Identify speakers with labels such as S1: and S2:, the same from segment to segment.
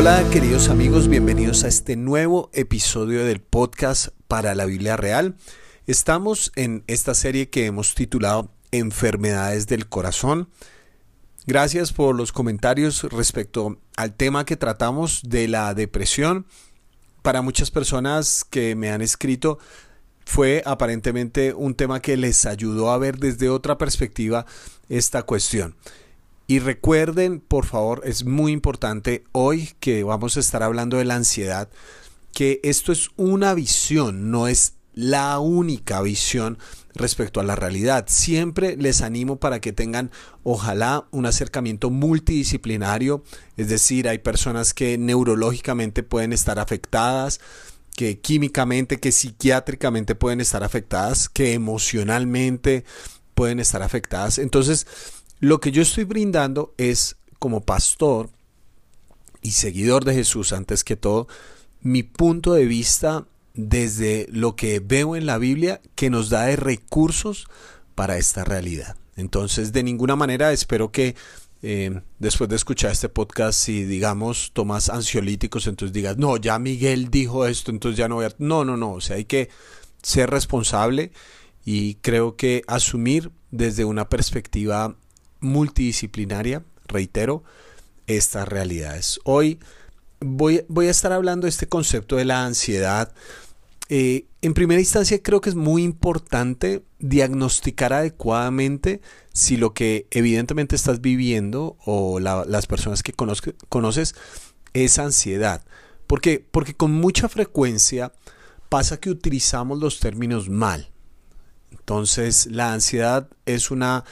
S1: Hola queridos amigos, bienvenidos a este nuevo episodio del podcast para la Biblia Real. Estamos en esta serie que hemos titulado Enfermedades del Corazón. Gracias por los comentarios respecto al tema que tratamos de la depresión. Para muchas personas que me han escrito, fue aparentemente un tema que les ayudó a ver desde otra perspectiva esta cuestión. Y recuerden, por favor, es muy importante hoy que vamos a estar hablando de la ansiedad, que esto es una visión, no es la única visión respecto a la realidad. Siempre les animo para que tengan, ojalá, un acercamiento multidisciplinario, es decir, hay personas que neurológicamente pueden estar afectadas, que químicamente, que psiquiátricamente pueden estar afectadas, que emocionalmente pueden estar afectadas. Entonces, lo que yo estoy brindando es, como pastor y seguidor de Jesús, antes que todo, mi punto de vista desde lo que veo en la Biblia que nos da de recursos para esta realidad. Entonces, de ninguna manera espero que eh, después de escuchar este podcast, si digamos tomas ansiolíticos, entonces digas, no, ya Miguel dijo esto, entonces ya no voy a... No, no, no, o sea, hay que ser responsable y creo que asumir desde una perspectiva multidisciplinaria, reitero, estas realidades. Hoy voy, voy a estar hablando de este concepto de la ansiedad. Eh, en primera instancia creo que es muy importante diagnosticar adecuadamente si lo que evidentemente estás viviendo o las personas que conoces es ansiedad. ¿Por Porque con mucha frecuencia pasa que utilizamos los términos mal. Entonces la ansiedad es una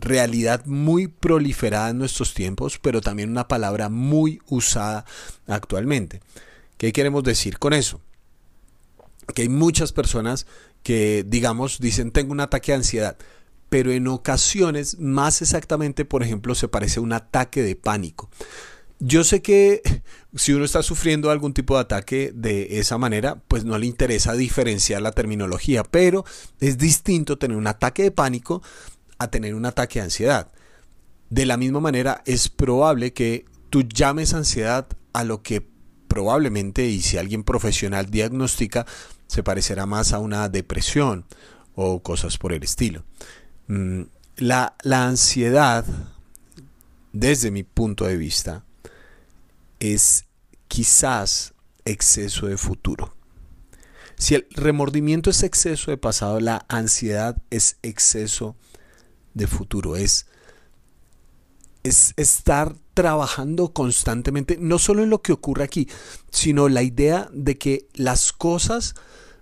S1: realidad muy proliferada en nuestros tiempos, pero también una palabra muy usada actualmente. ¿Qué queremos decir con eso? Que hay muchas personas que, digamos, dicen tengo un ataque de ansiedad, pero en ocasiones, más exactamente, por ejemplo, se parece a un ataque de pánico. Yo sé que si uno está sufriendo algún tipo de ataque de esa manera, pues no le interesa diferenciar la terminología, pero es distinto tener un ataque de pánico a tener un ataque de ansiedad. De la misma manera, es probable que tú llames ansiedad a lo que probablemente, y si alguien profesional diagnostica, se parecerá más a una depresión o cosas por el estilo. Mm, la, la ansiedad, desde mi punto de vista, es quizás exceso de futuro. Si el remordimiento es exceso de pasado, la ansiedad es exceso de futuro, es, es estar trabajando constantemente, no solo en lo que ocurre aquí, sino la idea de que las cosas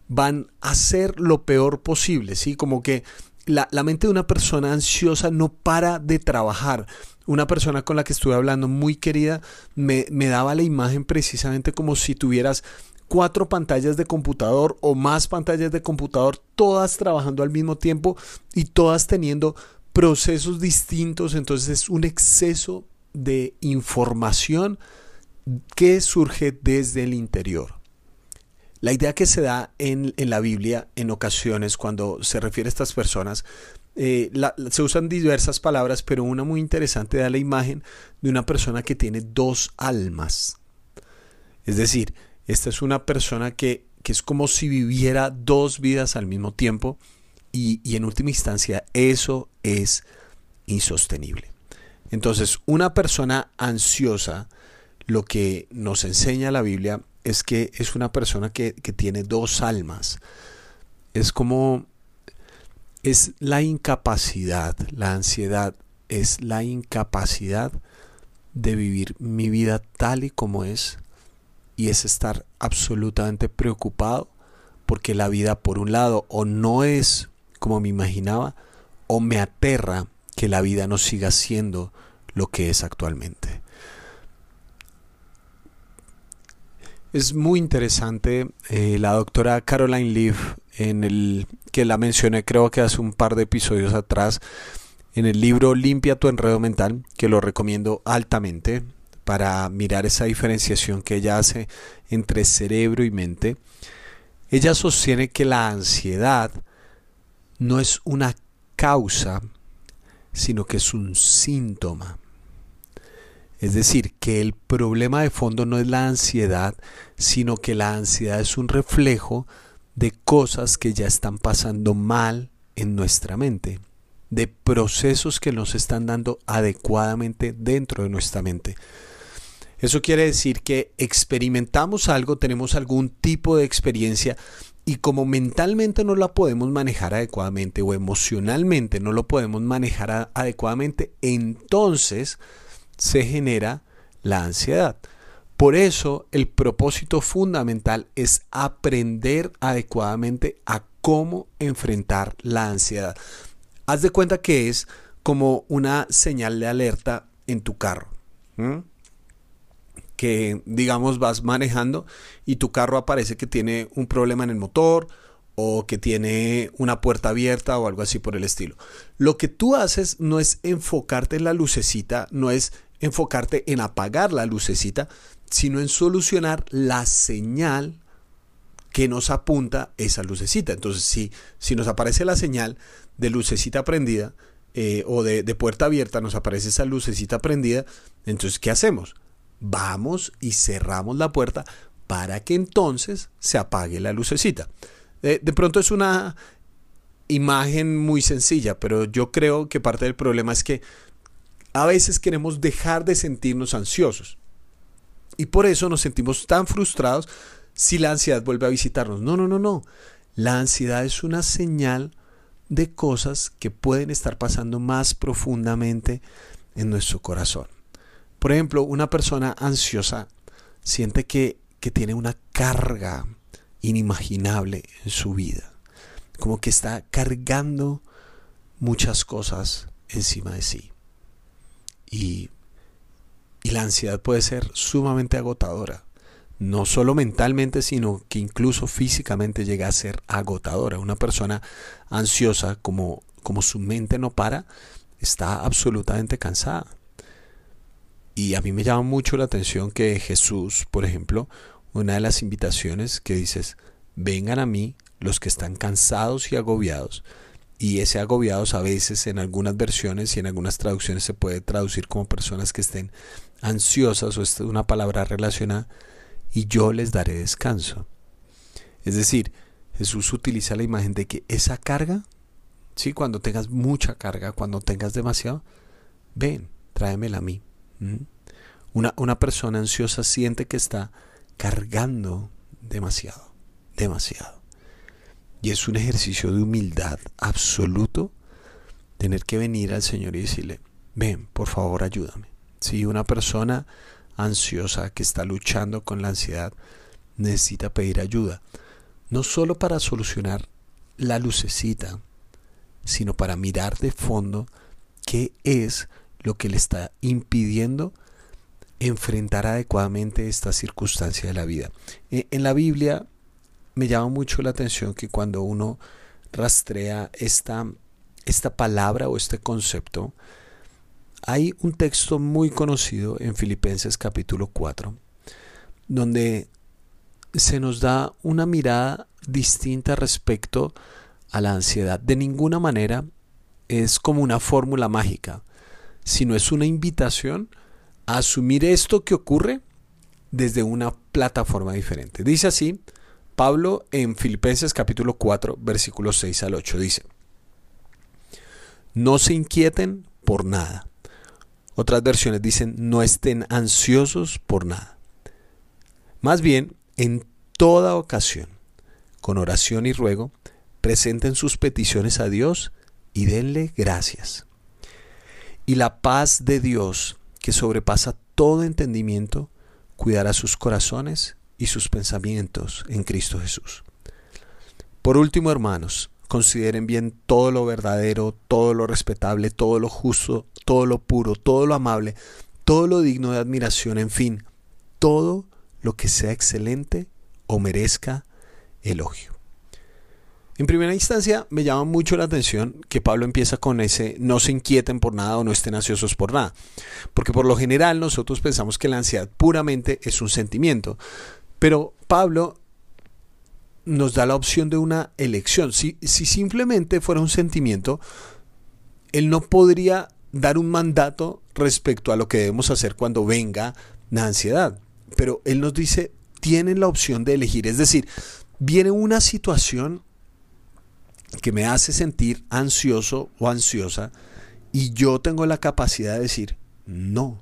S1: van a ser lo peor posible, ¿sí? Como que la, mente de una persona ansiosa no para de trabajar. Una persona con la que estuve hablando, muy querida, me, me daba la imagen precisamente como si tuvieras cuatro pantallas de computador o más pantallas de computador, todas trabajando al mismo tiempo y todas teniendo procesos distintos, entonces es un exceso de información que surge desde el interior. La idea que se da en, la Biblia en ocasiones cuando se refiere a estas personas, eh, se usan diversas palabras, pero una muy interesante da la imagen de una persona que tiene dos almas. Es decir, esta es una persona que, que es como si viviera dos vidas al mismo tiempo y, en última instancia eso es insostenible. Entonces, una persona ansiosa, lo que nos enseña la Biblia es que es una persona que, que, tiene dos almas. Es como, es la incapacidad, la ansiedad, es la incapacidad de vivir mi vida tal y como es y es estar absolutamente preocupado porque la vida por un lado o no es como me imaginaba o me aterra que la vida no siga siendo lo que es actualmente. Es muy interesante eh, la doctora Caroline Leaf, en el que la mencioné creo que hace un par de episodios atrás, en el libro Limpia tu enredo mental, que lo recomiendo altamente para mirar esa diferenciación que ella hace entre cerebro y mente. Ella sostiene que la ansiedad no es una causa, sino que es un síntoma. Es decir, que el problema de fondo no es la ansiedad, sino que la ansiedad es un reflejo de cosas que ya están pasando mal en nuestra mente, de procesos que nos están dando adecuadamente dentro de nuestra mente. Eso quiere decir que experimentamos algo, tenemos algún tipo de experiencia y como mentalmente no la podemos manejar adecuadamente o emocionalmente no lo podemos manejar adecuadamente, entonces se genera la ansiedad. Por eso el propósito fundamental es aprender adecuadamente a cómo enfrentar la ansiedad. Haz de cuenta que es como una señal de alerta en tu carro. Que digamos vas manejando y tu carro aparece que tiene un problema en el motor o que tiene una puerta abierta o algo así por el estilo. Lo que tú haces no es enfocarte en la lucecita, no es enfocarte en apagar la lucecita, sino en solucionar la señal que nos apunta esa lucecita. Entonces, si, si nos aparece la señal de lucecita prendida eh, o de, de puerta abierta, nos aparece esa lucecita prendida, entonces, ¿qué hacemos? Vamos y cerramos la puerta para que entonces se apague la lucecita. Eh, de pronto es una imagen muy sencilla, pero yo creo que parte del problema es que a veces queremos dejar de sentirnos ansiosos. Y por eso nos sentimos tan frustrados si la ansiedad vuelve a visitarnos. No, no, no, no. La ansiedad es una señal de cosas que pueden estar pasando más profundamente en nuestro corazón. Por ejemplo, una persona ansiosa siente que, que tiene una carga inimaginable en su vida. Como que está cargando muchas cosas encima de sí. Y, la ansiedad puede ser sumamente agotadora. No solo mentalmente, sino que incluso físicamente llega a ser agotadora. Una persona ansiosa, como, como su mente no para, está absolutamente cansada. Y a mí me llama mucho la atención que Jesús, por ejemplo, una de las invitaciones que dices, vengan a mí los que están cansados y agobiados, y ese agobiados a veces en algunas versiones y en algunas traducciones se puede traducir como personas que estén ansiosas o es una palabra relacionada y yo les daré descanso. Es decir, Jesús utiliza la imagen de que esa carga, ¿sí? cuando tengas mucha carga, cuando tengas demasiado, ven, tráemela a mí. Una, una persona ansiosa siente que está cargando demasiado, demasiado. Y es un ejercicio de humildad absoluto tener que venir al Señor y decirle, ven, por favor, ayúdame. Si una persona ansiosa que está luchando con la ansiedad necesita pedir ayuda, no solo para solucionar la lucecita, sino para mirar de fondo qué es lo que le está impidiendo enfrentar adecuadamente esta circunstancia de la vida. E, en la Biblia me llama mucho la atención que cuando uno rastrea esta, esta palabra o este concepto, hay un texto muy conocido en Filipenses capítulo 4, donde se nos da una mirada distinta respecto a la ansiedad. De ninguna manera es como una fórmula mágica, sino es una invitación a asumir esto que ocurre desde una plataforma diferente. Dice así Pablo en Filipenses capítulo 4, versículos 6 al 8 dice, no se inquieten por nada. Otras versiones dicen, no estén ansiosos por nada. Más bien, en toda ocasión, con oración y ruego, presenten sus peticiones a Dios y denle gracias. Y la paz de Dios, que sobrepasa todo entendimiento, cuidará sus corazones y sus pensamientos en Cristo Jesús. Por último, hermanos, consideren bien todo lo verdadero, todo lo respetable, todo lo justo, todo lo puro, todo lo amable, todo lo digno de admiración, en fin, todo lo que sea excelente o merezca elogio. En primera instancia me llama mucho la atención que Pablo empieza con ese no se inquieten por nada o no estén ansiosos por nada, porque por lo general nosotros pensamos que la ansiedad puramente es un sentimiento, pero Pablo nos da la opción de una elección. Si, si simplemente fuera un sentimiento, él no podría dar un mandato respecto a lo que debemos hacer cuando venga la ansiedad. Pero Él nos dice, tienen la opción de elegir. Es decir, viene una situación que me hace sentir ansioso o ansiosa y yo tengo la capacidad de decir, no,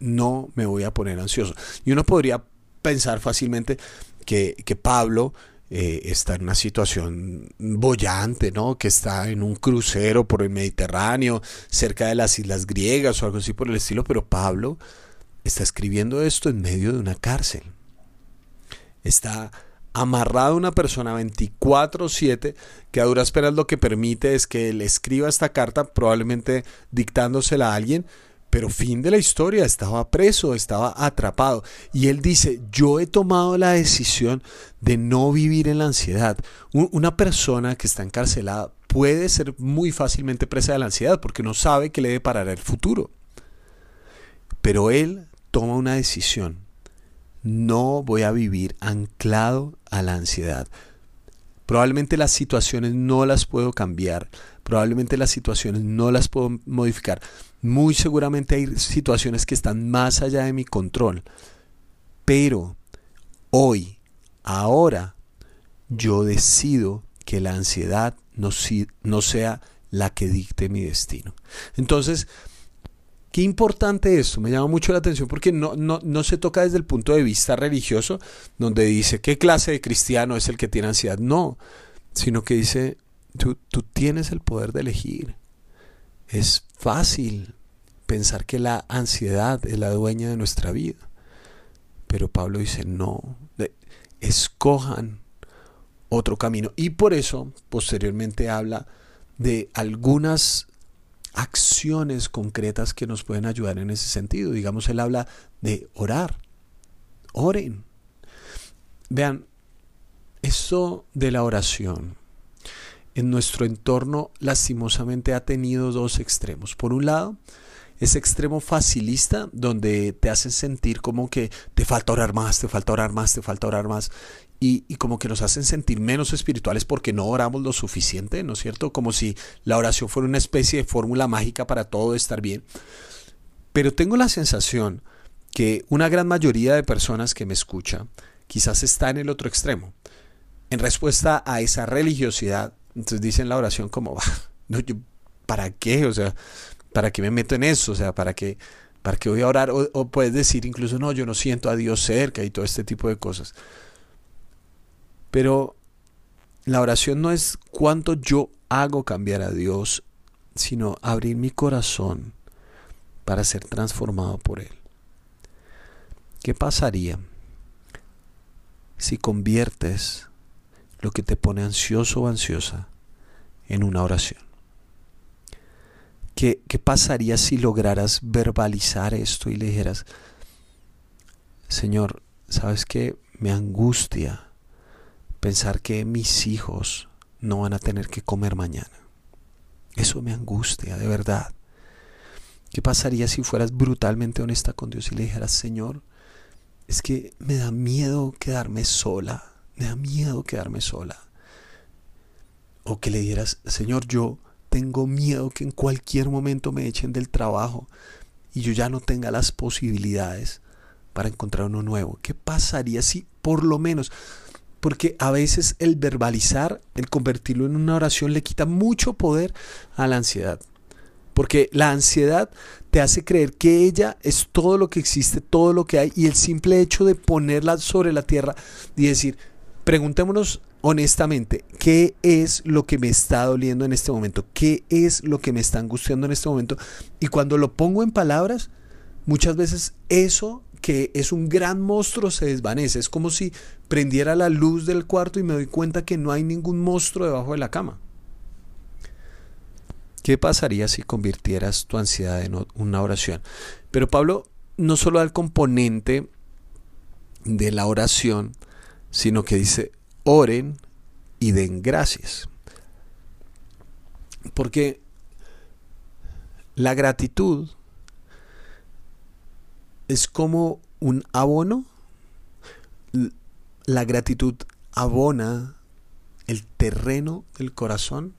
S1: no me voy a poner ansioso. Y uno podría pensar fácilmente que, que Pablo eh, está en una situación bollante, ¿no? Que está en un crucero por el Mediterráneo, cerca de las islas griegas o algo así por el estilo, pero Pablo está escribiendo esto en medio de una cárcel. Está amarrado a una persona 24/7 que a duras penas lo que permite es que él escriba esta carta, probablemente dictándosela a alguien, pero fin de la historia, estaba preso, estaba atrapado. Y él dice, yo he tomado la decisión de no vivir en la ansiedad. Una persona que está encarcelada puede ser muy fácilmente presa de la ansiedad porque no sabe qué le deparará el futuro. Pero él toma una decisión. No voy a vivir anclado a la ansiedad. Probablemente las situaciones no las puedo cambiar, probablemente las situaciones no las puedo modificar, muy seguramente hay situaciones que están más allá de mi control. Pero hoy, ahora, yo decido que la ansiedad no, no sea la que dicte mi destino. Entonces, qué importante esto, me llama mucho la atención porque no, no, no, se toca desde el punto de vista religioso, donde dice qué clase de cristiano es el que tiene ansiedad. No, sino que dice, tú, tú tienes el poder de elegir. Es fácil pensar que la ansiedad es la dueña de nuestra vida. Pero Pablo dice, no, escojan otro camino. Y por eso posteriormente habla de algunas acciones concretas que nos pueden ayudar en ese sentido. Digamos, él habla de orar. Oren. Vean, eso de la oración en nuestro entorno lastimosamente ha tenido dos extremos. Por un lado, ese extremo facilista donde te hacen sentir como que te falta orar más, te falta orar más, te falta orar más. Y, como que nos hacen sentir menos espirituales porque no oramos lo suficiente, ¿no es cierto? Como si la oración fuera una especie de fórmula mágica para todo estar bien. Pero tengo la sensación que una gran mayoría de personas que me escuchan quizás está en el otro extremo. En respuesta a esa religiosidad, entonces dicen la oración como, no, ¿para qué? O sea, ¿para qué me meto en eso? O sea, ¿para qué, para qué voy a orar? O, puedes decir incluso, no, yo no siento a Dios cerca y todo este tipo de cosas. Pero la oración no es cuánto yo hago cambiar a Dios, sino abrir mi corazón para ser transformado por Él. ¿Qué pasaría si conviertes lo que te pone ansioso o ansiosa en una oración? ¿Qué, pasaría si lograras verbalizar esto y le dijeras, Señor, ¿sabes qué? Me angustia pensar que mis hijos no van a tener que comer mañana. Eso me angustia, de verdad. ¿Qué pasaría si fueras brutalmente honesta con Dios y le dijeras, Señor, es que me da miedo quedarme sola, me da miedo quedarme sola? O que le dijeras, Señor, yo tengo miedo que en cualquier momento me echen del trabajo y yo ya no tenga las posibilidades para encontrar uno nuevo. ¿Qué pasaría si por lo menos, porque a veces el verbalizar, el convertirlo en una oración le quita mucho poder a la ansiedad? Porque la ansiedad te hace creer que ella es todo lo que existe, todo lo que hay, y el simple hecho de ponerla sobre la tierra y decir, preguntémonos honestamente, ¿qué es lo que me está doliendo en este momento? ¿Qué es lo que me está angustiando en este momento? Y cuando lo pongo en palabras, muchas veces eso que es un gran monstruo se desvanece. Es como si prendiera la luz del cuarto y me doy cuenta que no hay ningún monstruo debajo de la cama. ¿Qué pasaría si convirtieras tu ansiedad en una oración? Pero Pablo no solo da el componente de la oración, sino que dice, oren y den gracias. Porque la gratitud es como un abono. La gratitud abona el terreno del corazón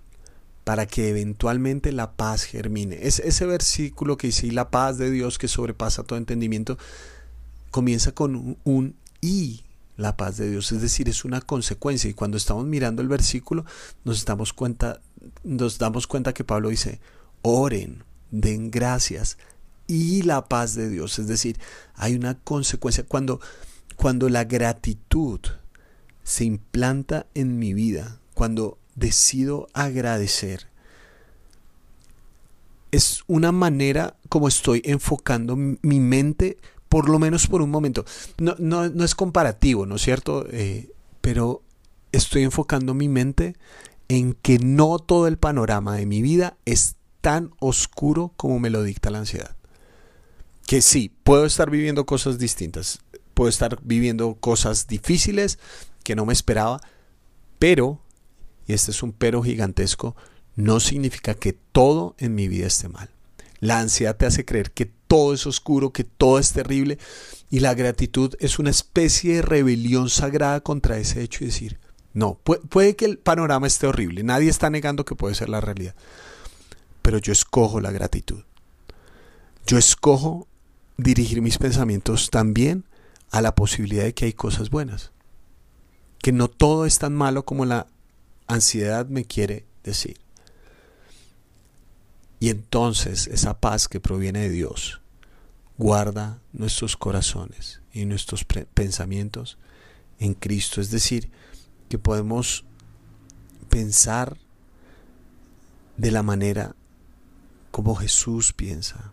S1: para que eventualmente la paz germine. Es ese versículo que dice, la paz de Dios que sobrepasa todo entendimiento, comienza con un y la paz de Dios, es decir, es una consecuencia. Y cuando estamos mirando el versículo, nos damos cuenta, nos damos cuenta que Pablo dice, oren, den gracias y la paz de Dios. Es decir, hay una consecuencia. Cuando, cuando la gratitud se implanta en mi vida, cuando decido agradecer, es una manera como estoy enfocando mi mente por lo menos por un momento. No, no, es comparativo, ¿no es cierto? Eh, pero estoy enfocando mi mente en que no todo el panorama de mi vida es tan oscuro como me lo dicta la ansiedad. Que sí, puedo estar viviendo cosas distintas, puedo estar viviendo cosas difíciles que no me esperaba, pero, y este es un pero gigantesco, no significa que todo en mi vida esté mal. La ansiedad te hace creer que todo es oscuro, que todo es terrible. Y la gratitud es una especie de rebelión sagrada contra ese hecho y decir, no, puede, que el panorama esté horrible, nadie está negando que puede ser la realidad, pero yo escojo la gratitud. Yo escojo dirigir mis pensamientos también a la posibilidad de que hay cosas buenas, que no todo es tan malo como la ansiedad me quiere decir. Y entonces esa paz que proviene de Dios guarda nuestros corazones y nuestros pensamientos en Cristo. Es decir, que podemos pensar de la manera como Jesús piensa.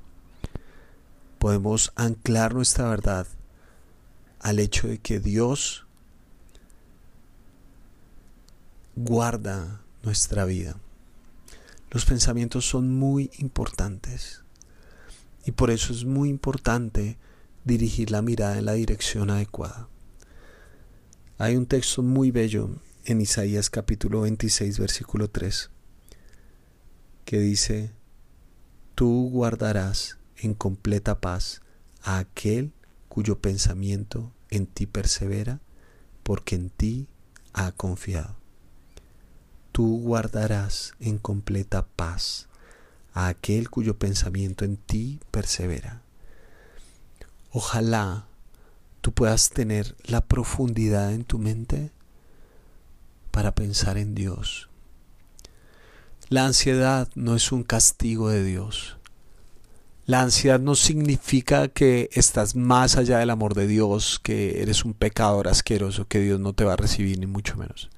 S1: Podemos anclar nuestra verdad al hecho de que Dios guarda nuestra vida. Los pensamientos son muy importantes y por eso es muy importante dirigir la mirada en la dirección adecuada. Hay un texto muy bello en Isaías capítulo 26 versículo 3 que dice, Tú guardarás en completa paz a aquel cuyo pensamiento en ti persevera, porque en ti ha confiado tú guardarás en completa paz a aquel cuyo pensamiento en ti persevera. Ojalá tú puedas tener la profundidad en tu mente para pensar en Dios. La ansiedad no es un castigo de Dios. La ansiedad no significa que estás más allá del amor de Dios, que eres un pecador asqueroso, que Dios no te va a recibir, ni mucho menos.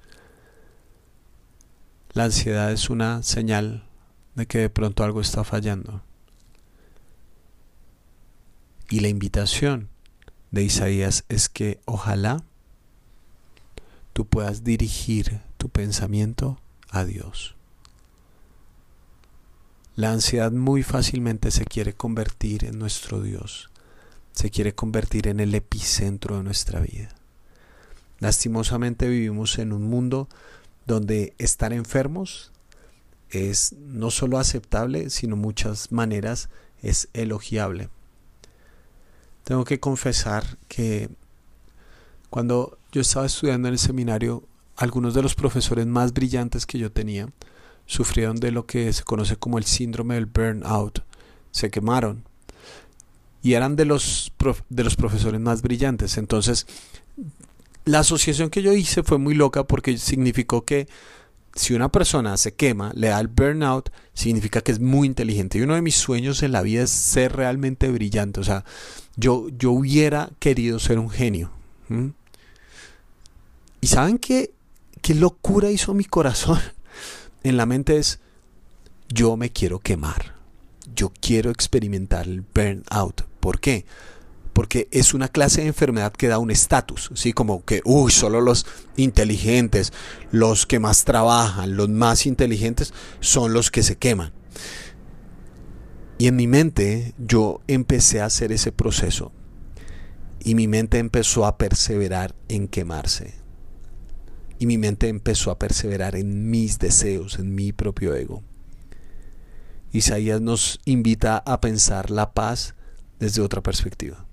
S1: La ansiedad es una señal de que de pronto algo está fallando. Y la invitación de Isaías es que ojalá tú puedas dirigir tu pensamiento a Dios. La ansiedad muy fácilmente se quiere convertir en nuestro Dios, se quiere convertir en el epicentro de nuestra vida. Lastimosamente vivimos en un mundo donde estar enfermos es no solo aceptable, sino muchas maneras es elogiable. Tengo que confesar que cuando yo estaba estudiando en el seminario, algunos de los profesores más brillantes que yo tenía sufrieron de lo que se conoce como el síndrome del burnout. Se quemaron. Y eran de los, de los profesores más brillantes. Entonces, la asociación que yo hice fue muy loca porque significó que si una persona se quema, le da el burnout, significa que es muy inteligente. Y uno de mis sueños en la vida es ser realmente brillante. O sea, yo, yo hubiera querido ser un genio. ¿Y saben qué, qué locura hizo mi corazón? En la mente es, yo me quiero quemar. Yo quiero experimentar el burnout. ¿Por qué? porque es una clase de enfermedad que da un estatus, ¿sí? Como que, uy, solo los inteligentes, los que más trabajan, los más inteligentes son los que se queman. Y en mi mente yo empecé a hacer ese proceso y mi mente empezó a perseverar en quemarse. Y mi mente empezó a perseverar en mis deseos, en mi propio ego. Isaías nos invita a pensar la paz desde otra perspectiva.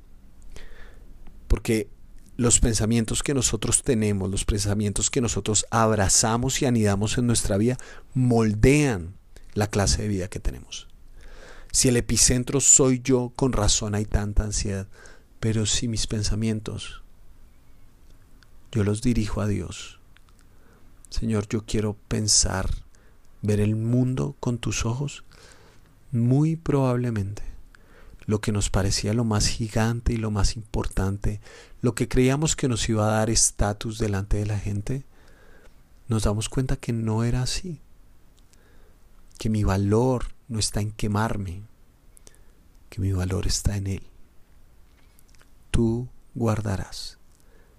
S1: Porque los pensamientos que nosotros tenemos, los pensamientos que nosotros abrazamos y anidamos en nuestra vida, moldean la clase de vida que tenemos. Si el epicentro soy yo, con razón hay tanta ansiedad, pero si mis pensamientos yo los dirijo a Dios, Señor, yo quiero pensar, ver el mundo con tus ojos, muy probablemente lo que nos parecía lo más gigante y lo más importante, lo que creíamos que nos iba a dar estatus delante de la gente, nos damos cuenta que no era así, que mi valor no está en quemarme, que mi valor está en Él. Tú guardarás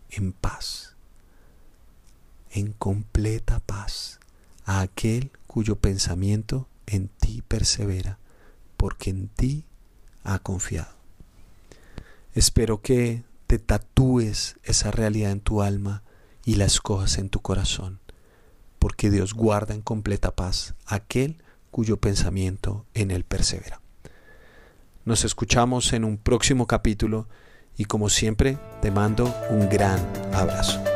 S1: en paz, en completa paz, a aquel cuyo pensamiento en ti persevera, porque en ti ha confiado. Espero que te tatúes esa realidad en tu alma y la escojas en tu corazón, porque Dios guarda en completa paz aquel cuyo pensamiento en él persevera. Nos escuchamos en un próximo capítulo y como siempre te mando un gran abrazo.